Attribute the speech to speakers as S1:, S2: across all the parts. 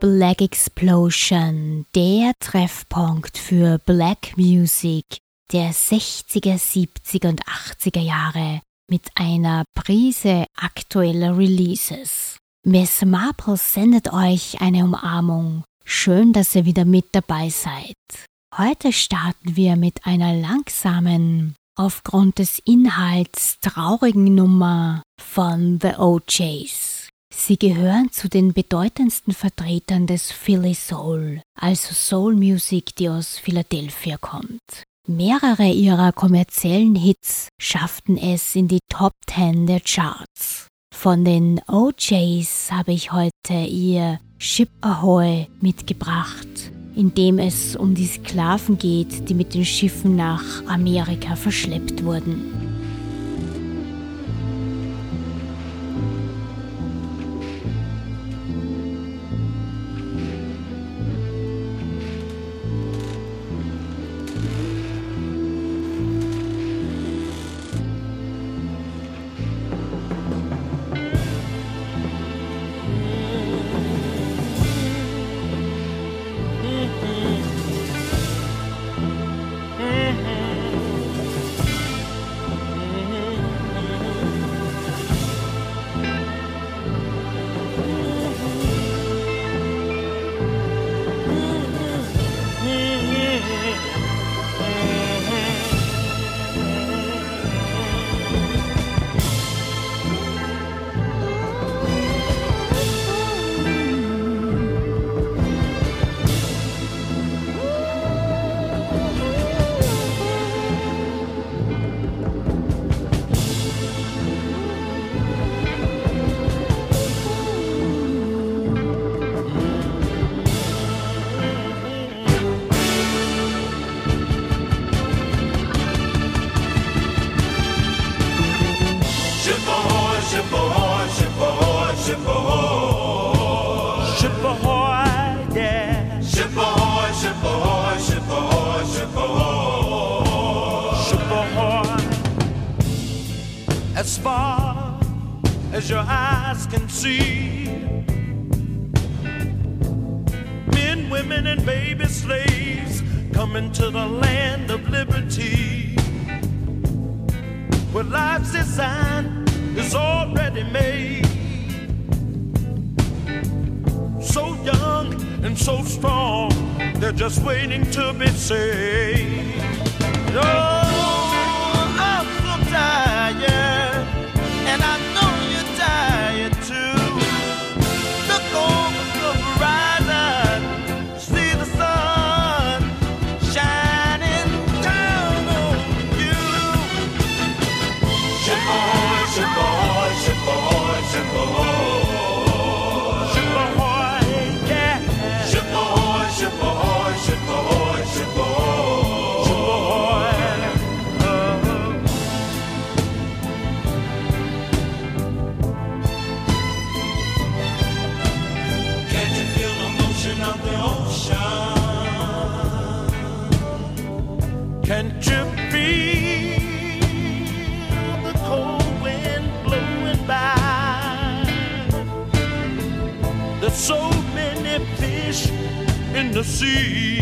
S1: Black Explosion, der Treffpunkt für Black Music der 60er, 70er und 80er Jahre mit einer Prise aktueller Releases. Miss Marple sendet euch eine Umarmung. Schön, dass ihr wieder mit dabei seid. Heute starten wir mit einer langsamen, aufgrund des Inhalts traurigen Nummer von The OJs. Sie gehören zu den bedeutendsten Vertretern des Philly Soul, also Soul Music, die aus Philadelphia kommt. Mehrere ihrer kommerziellen Hits schafften es in die Top 10 der Charts. Von den OJs habe ich heute ihr Ship Ahoy mitgebracht, in dem es um die Sklaven geht, die mit den Schiffen nach Amerika verschleppt wurden. see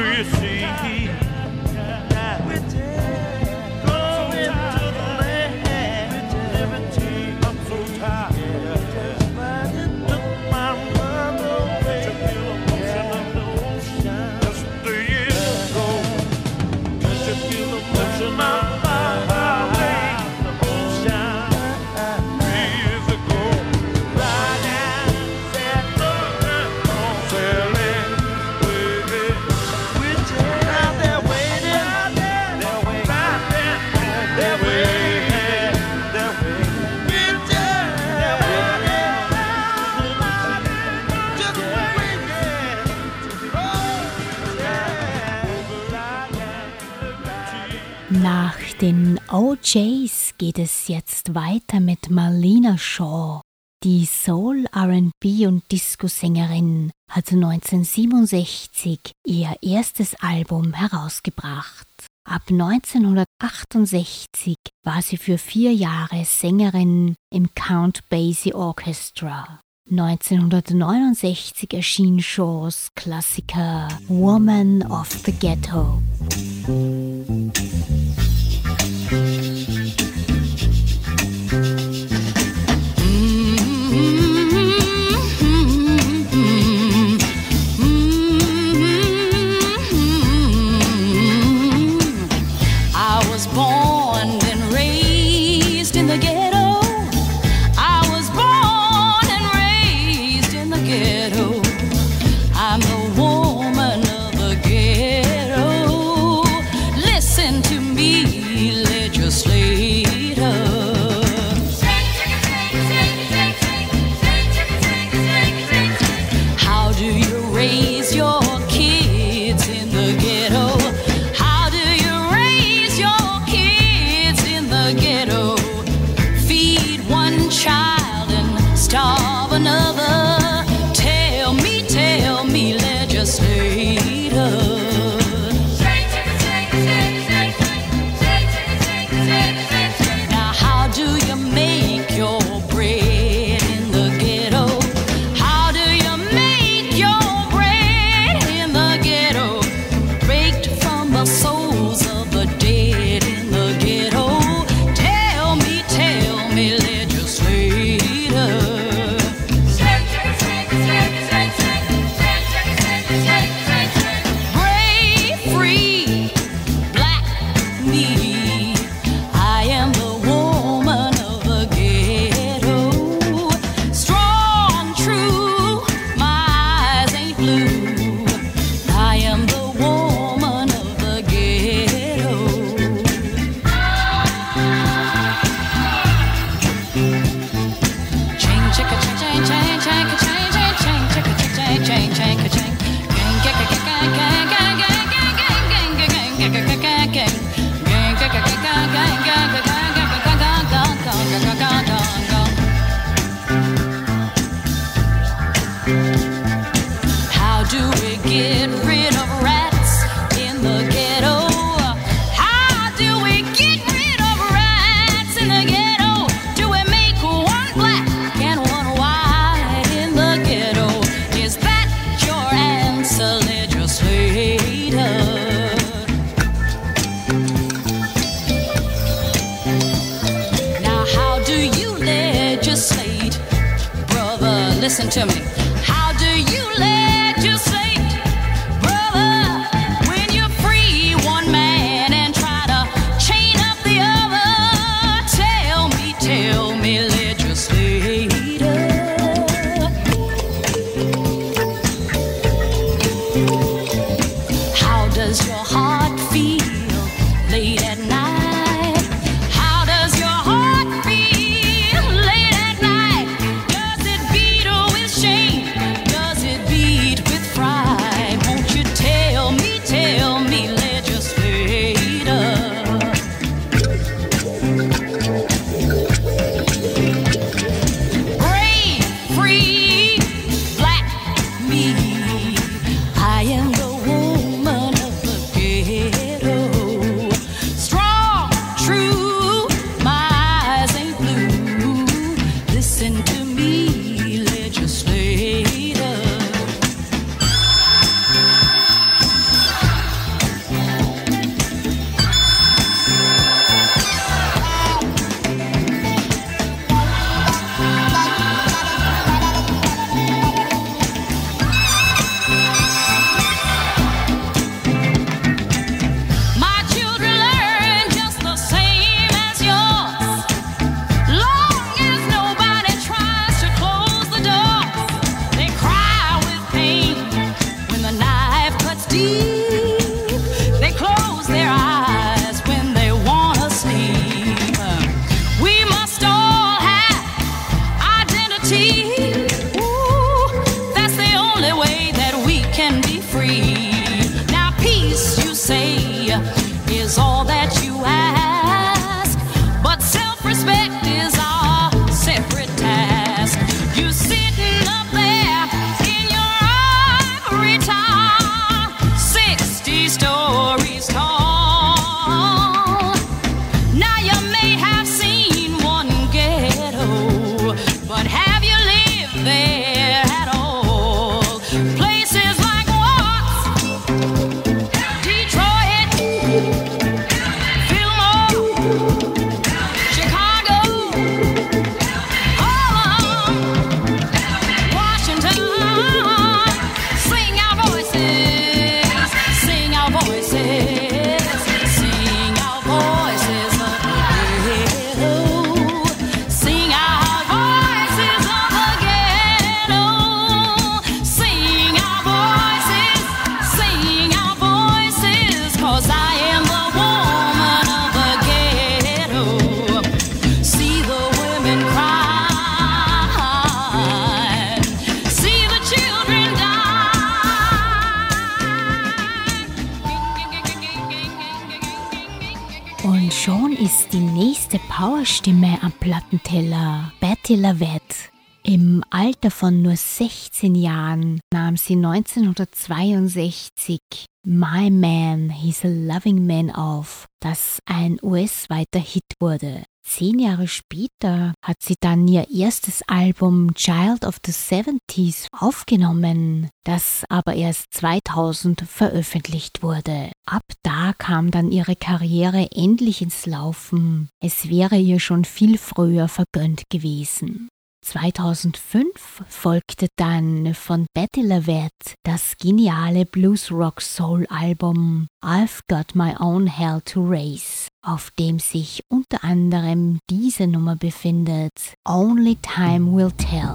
S1: After you Jays geht es jetzt weiter mit Marlena Shaw. Die Soul, RB und Disco-Sängerin hat 1967 ihr erstes Album herausgebracht. Ab 1968 war sie für vier Jahre Sängerin im Count Basie Orchestra. 1969 erschien Shaws Klassiker Woman of the Ghetto.
S2: Tintenteller Bertila Wett. Im Alter von nur 16 Jahren nahm sie 1962 My Man, He's a Loving Man auf, das ein US-weiter Hit wurde. Zehn Jahre später hat sie dann ihr erstes Album Child of the 70s aufgenommen, das aber erst 2000 veröffentlicht wurde. Ab da kam dann ihre Karriere endlich ins Laufen. Es wäre ihr schon viel früher vergönnt gewesen. 2005 folgte dann von Betty Lavette das geniale Blues-Rock-Soul-Album I've Got My Own Hell to Raise, auf dem sich unter anderem diese Nummer befindet, Only Time Will Tell.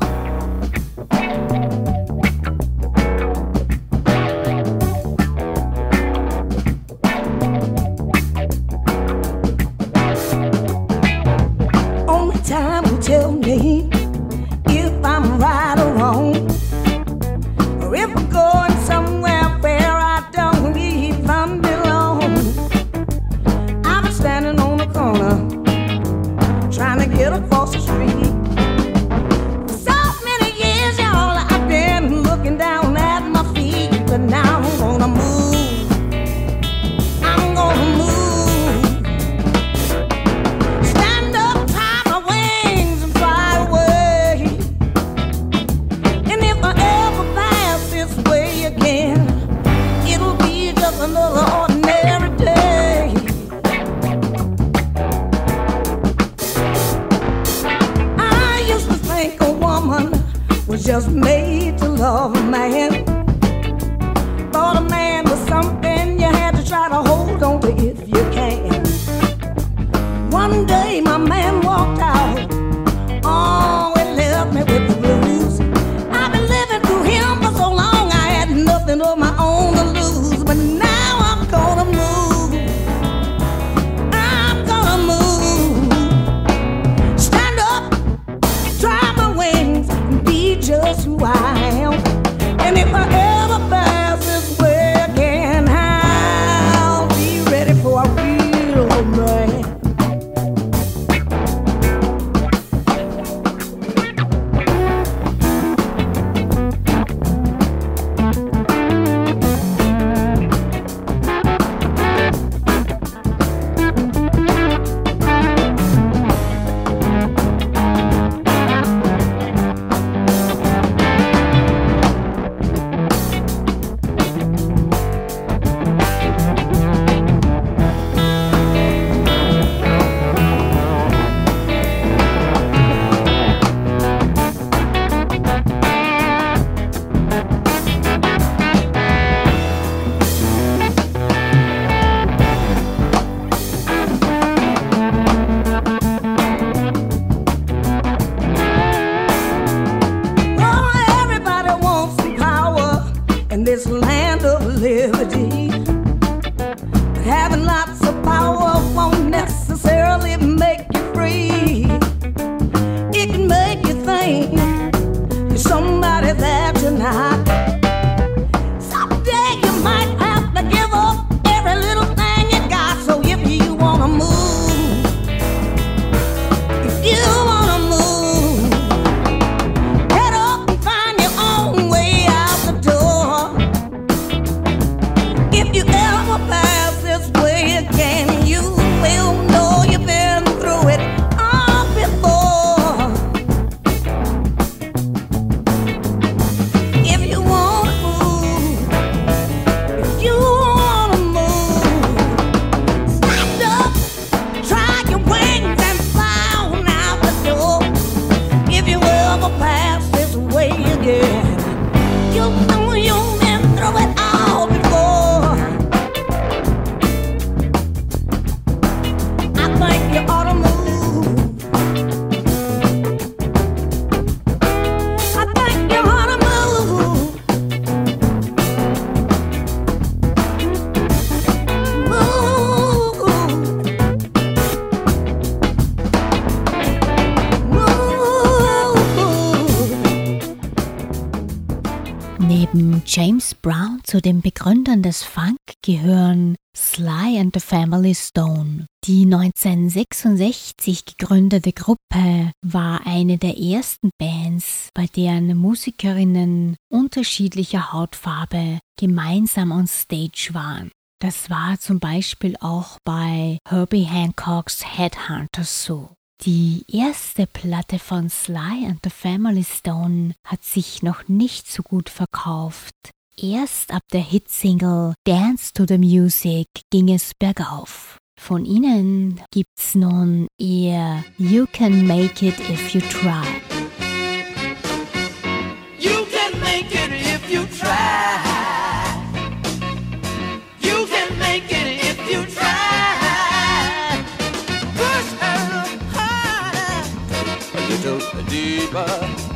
S2: James Brown zu den Begründern des Funk gehören Sly and the Family Stone. Die 1966 gegründete Gruppe war eine der ersten Bands, bei deren Musikerinnen unterschiedlicher Hautfarbe gemeinsam on Stage waren. Das war zum Beispiel auch bei Herbie Hancocks Headhunters so. Die erste Platte von Sly and the Family Stone hat sich noch nicht so gut verkauft. Erst ab der Hitsingle Dance to the Music ging es bergauf. Von ihnen gibt's nun ihr You Can Make It If You Try.
S3: still
S2: deeper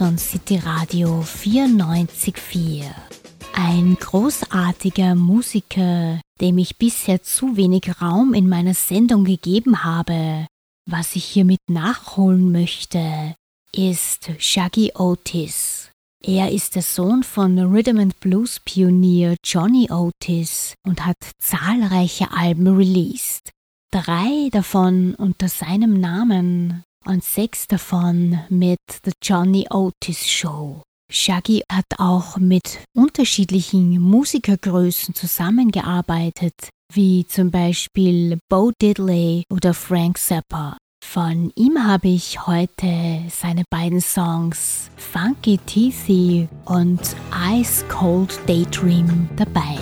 S2: Und City Radio 94.4. Ein großartiger Musiker, dem ich bisher zu wenig Raum in meiner Sendung gegeben habe. Was ich hiermit nachholen möchte, ist Shaggy Otis. Er ist der Sohn von Rhythm and Blues Pionier Johnny Otis und hat zahlreiche Alben released. Drei davon unter seinem Namen und sechs davon mit The Johnny Otis Show. Shaggy hat auch mit unterschiedlichen Musikergrößen zusammengearbeitet, wie zum Beispiel Bo Diddley oder Frank Zappa. Von ihm habe ich heute seine beiden Songs Funky Teethy und Ice Cold Daydream dabei.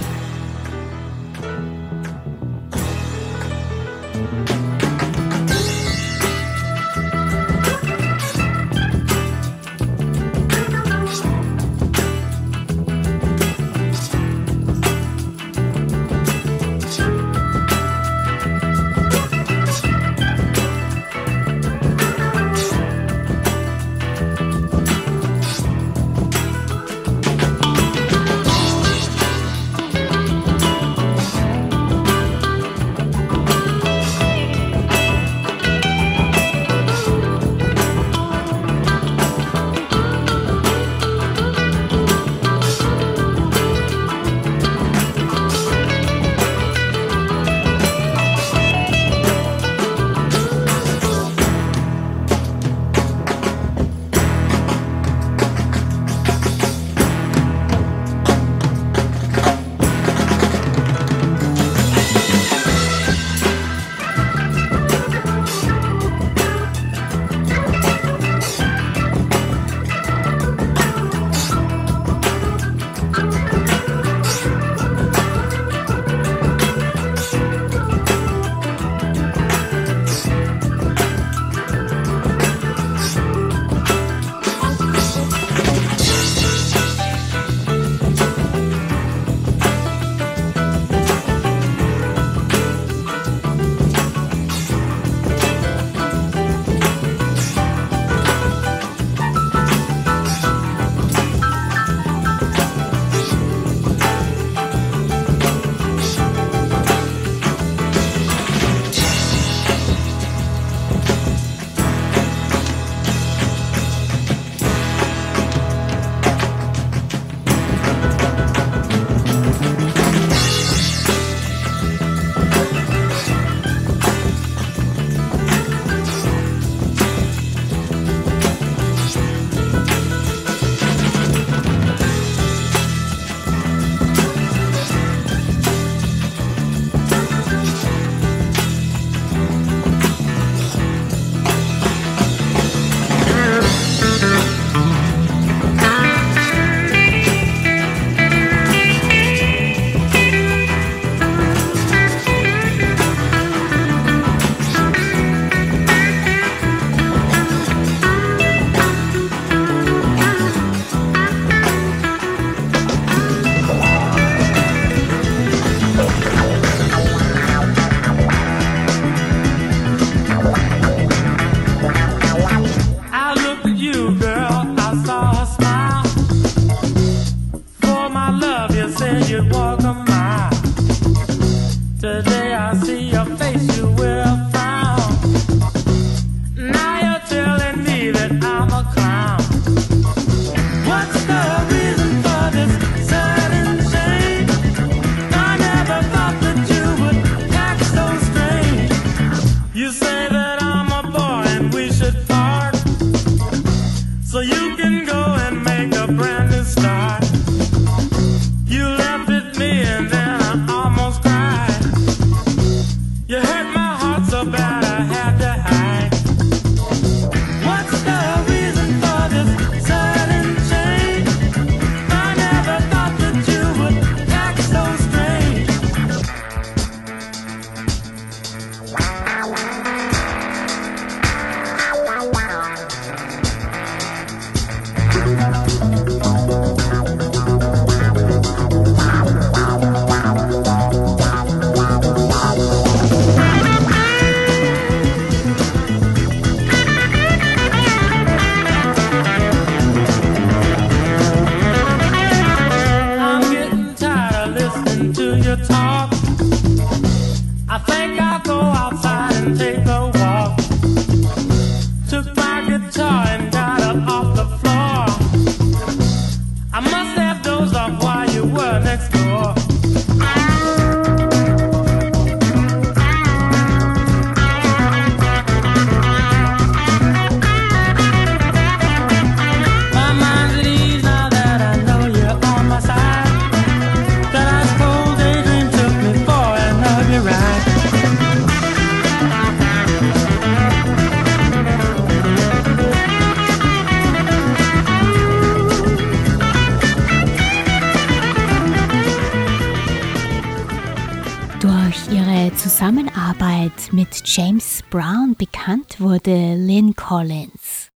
S3: Durch ihre
S4: Zusammenarbeit mit James Brown bekannt wurde Lynn Collins.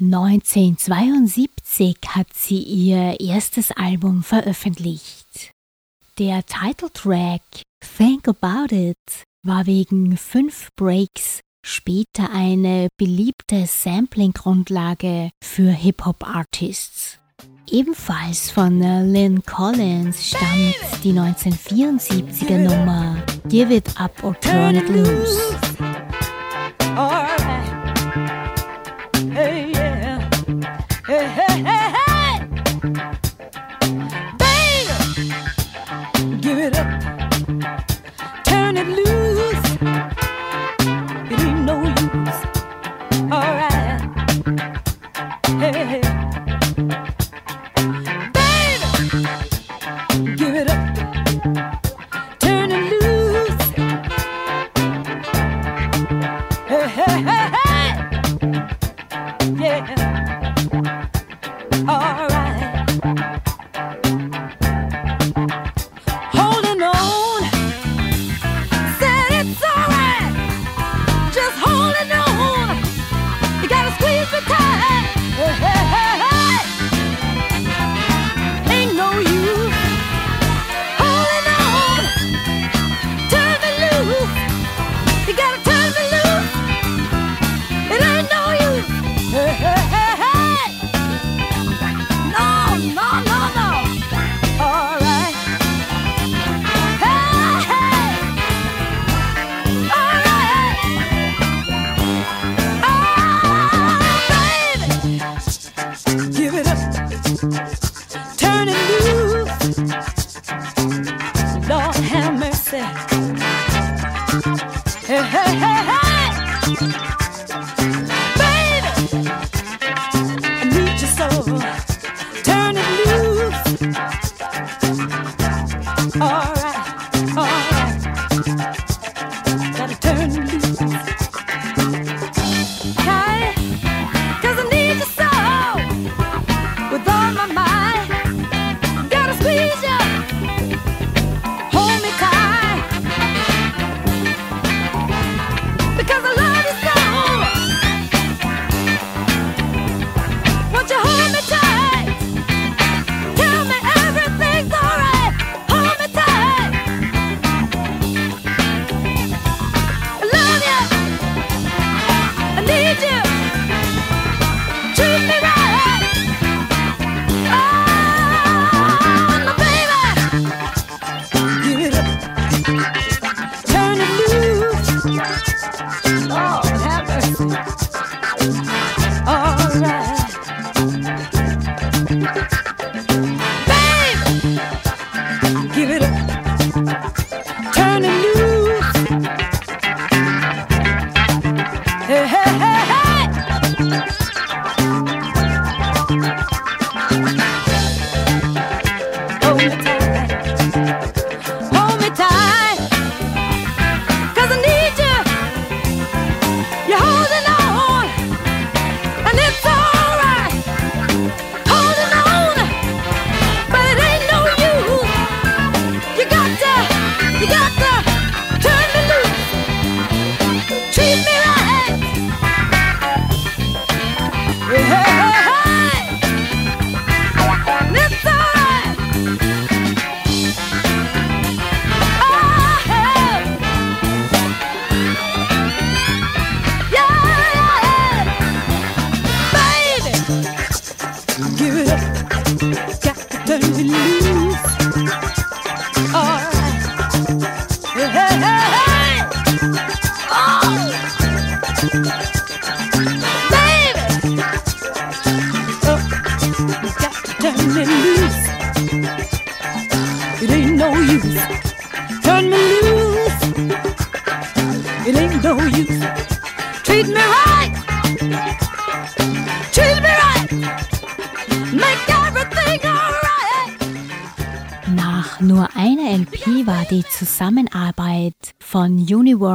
S4: 1972 hat sie ihr erstes Album veröffentlicht. Der Titeltrack Think About It war wegen fünf Breaks später eine beliebte Sampling-Grundlage für Hip-Hop-Artists. Ebenfalls von äh, Lynn Collins stammt die 1974er Nummer Give It Up or Turn It Loose.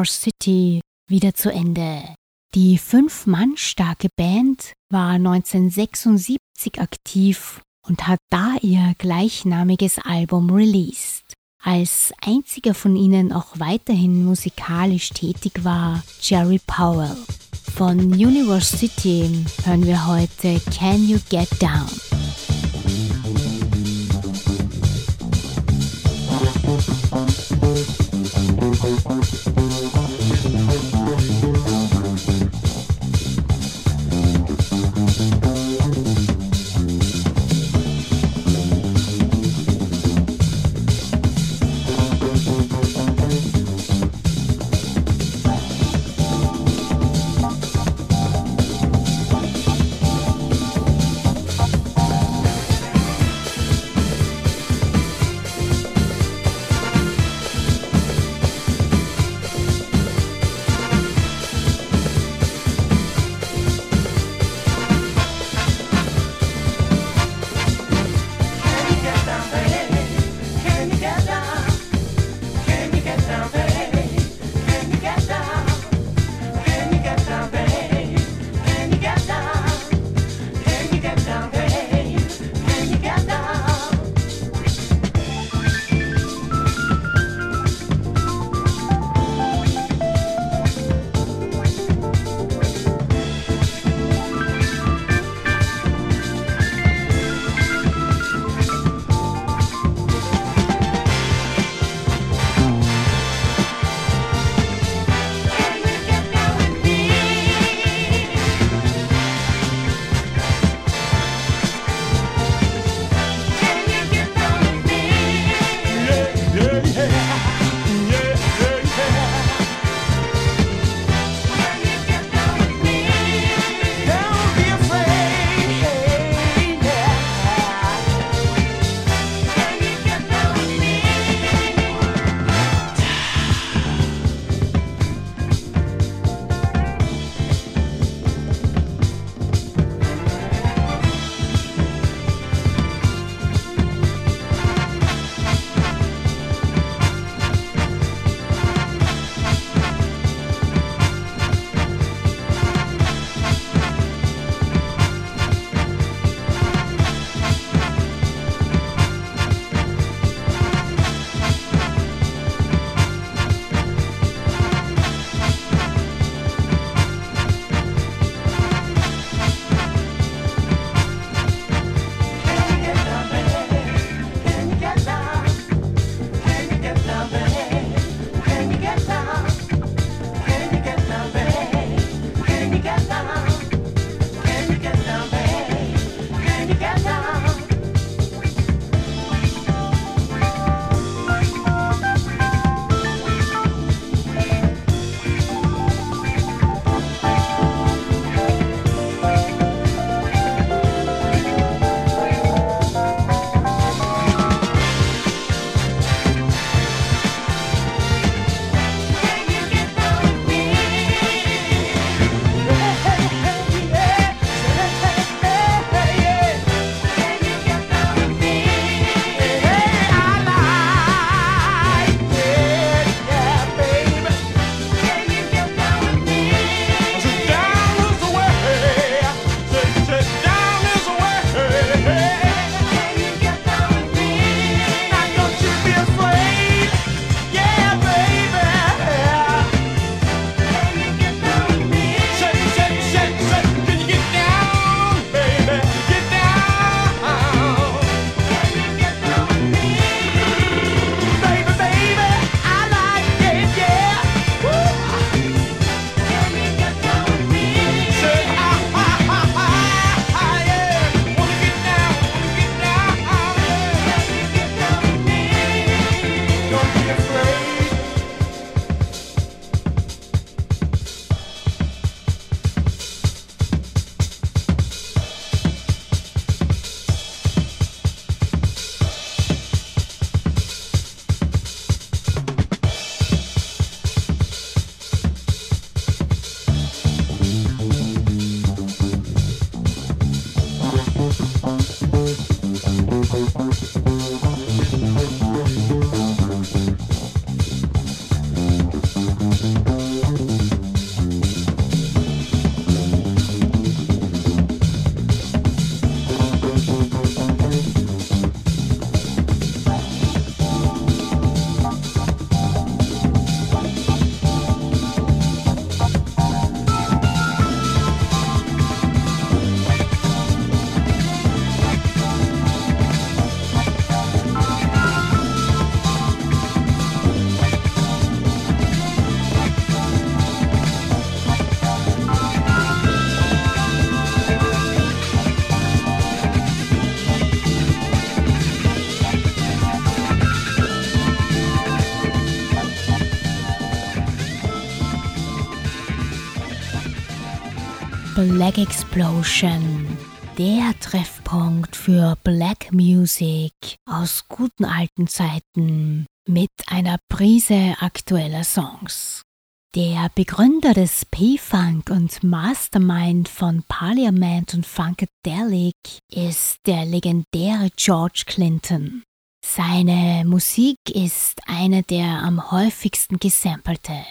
S4: Orange City wieder zu Ende. Die fünf Mann starke Band war 1976 aktiv und hat da ihr gleichnamiges Album released.
S2: Als einziger von ihnen auch weiterhin musikalisch tätig war Jerry Powell. Von Universe City hören wir heute Can You Get Down? Black Explosion, der Treffpunkt für Black Music aus guten alten Zeiten mit einer Prise aktueller Songs. Der Begründer des P-Funk und Mastermind von Parliament und Funkadelic ist der legendäre George Clinton. Seine Musik ist eine der am häufigsten gesampelte.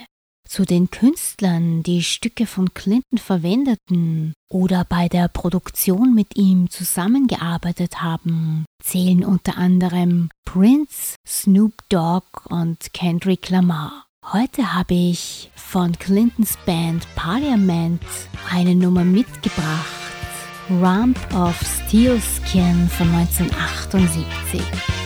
S2: Zu den Künstlern, die Stücke von Clinton verwendeten oder bei der Produktion mit ihm zusammengearbeitet haben, zählen unter anderem Prince, Snoop Dogg und Kendrick Lamar. Heute habe ich von Clintons Band Parliament eine Nummer mitgebracht, Rump of Steel Skin von 1978.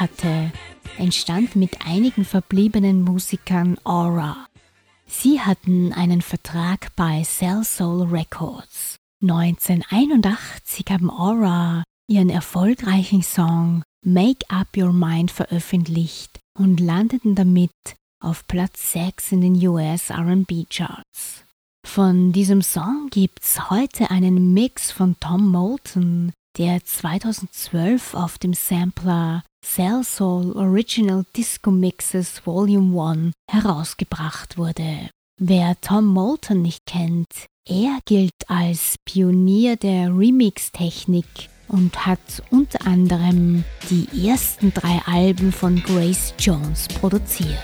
S2: hatte, entstand mit einigen verbliebenen Musikern Aura. Sie hatten einen Vertrag bei Cell Soul Records. 1981 haben Aura ihren erfolgreichen Song Make Up Your Mind veröffentlicht und landeten damit auf Platz 6 in den US RB Charts. Von diesem Song gibt's heute einen Mix von Tom Moulton, der 2012 auf dem Sampler Cell Soul Original Disco Mixes Volume 1 herausgebracht wurde. Wer Tom Moulton nicht kennt, er gilt als Pionier der Remix-Technik und hat unter anderem die ersten drei Alben von Grace Jones produziert.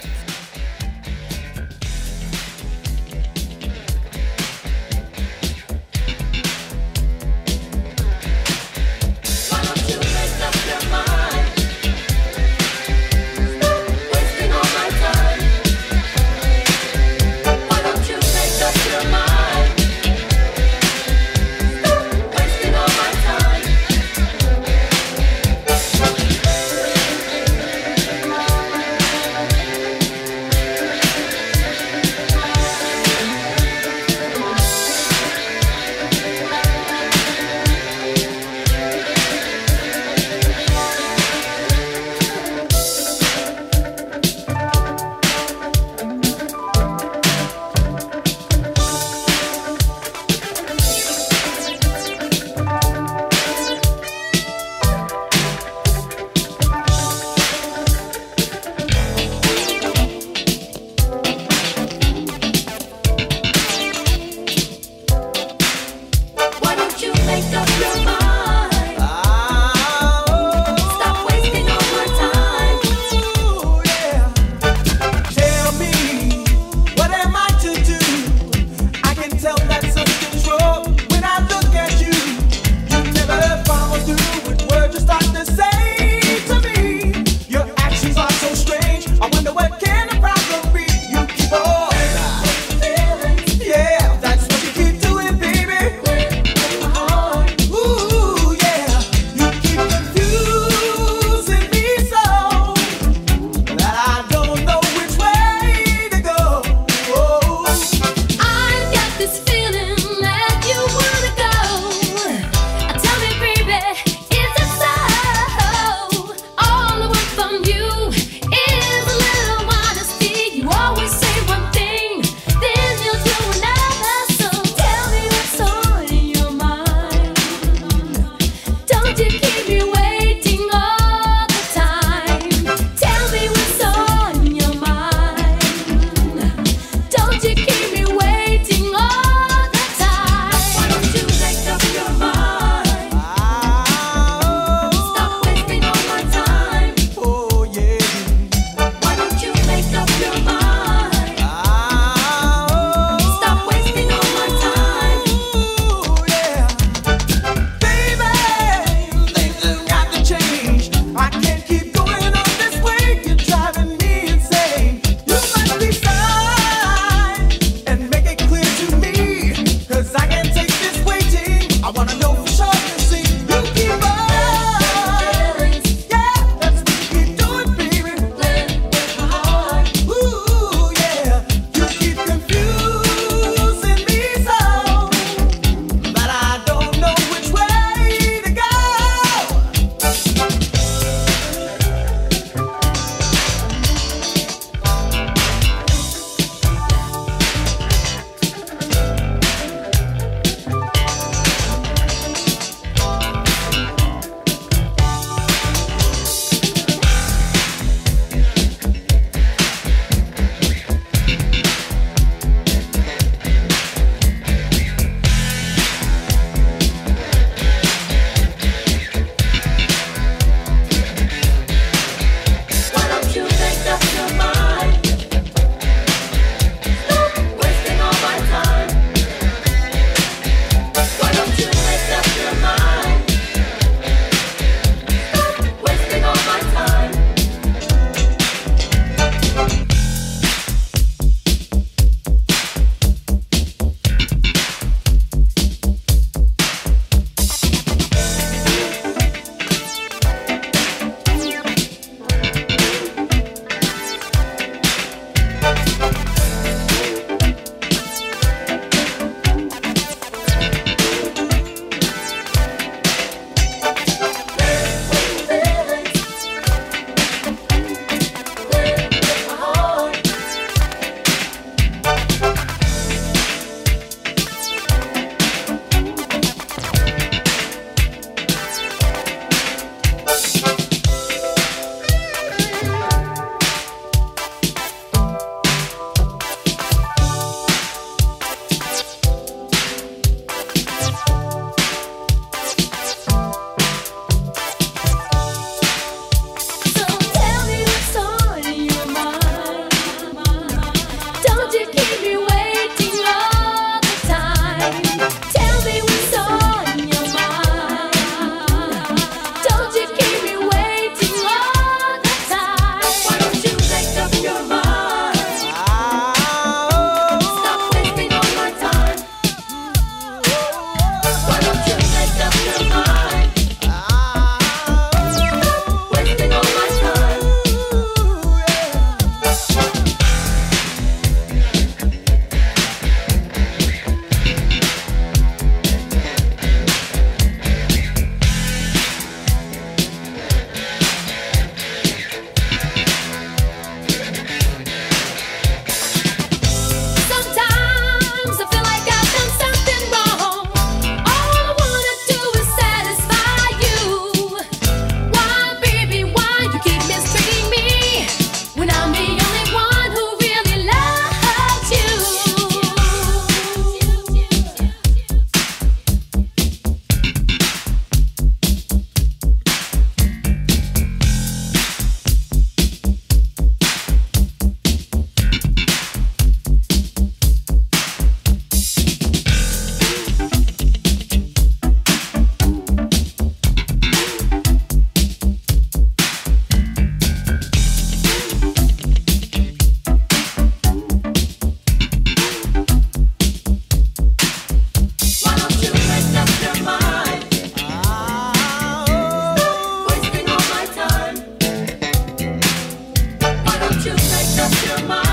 S5: chamar.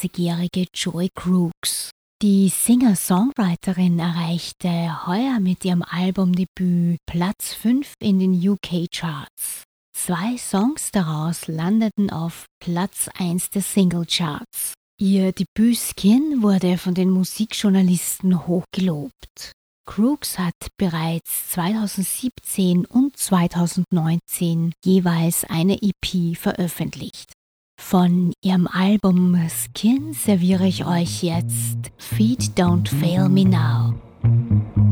S5: 23-jährige Joy Crooks. Die Singer-Songwriterin erreichte heuer mit ihrem Albumdebüt Platz 5 in den UK-Charts. Zwei Songs daraus landeten auf Platz 1 der Single-Charts. Ihr Debüt Skin wurde von den Musikjournalisten hochgelobt. Crooks hat bereits 2017 und 2019 jeweils eine EP veröffentlicht. Von ihrem Album Skin serviere ich euch jetzt Feet Don't Fail Me Now.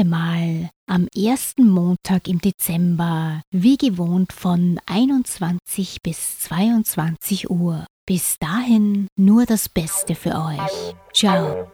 S2: Nächste Mal am ersten Montag im Dezember, wie gewohnt von 21 bis 22 Uhr. Bis dahin nur das Beste für euch. Ciao.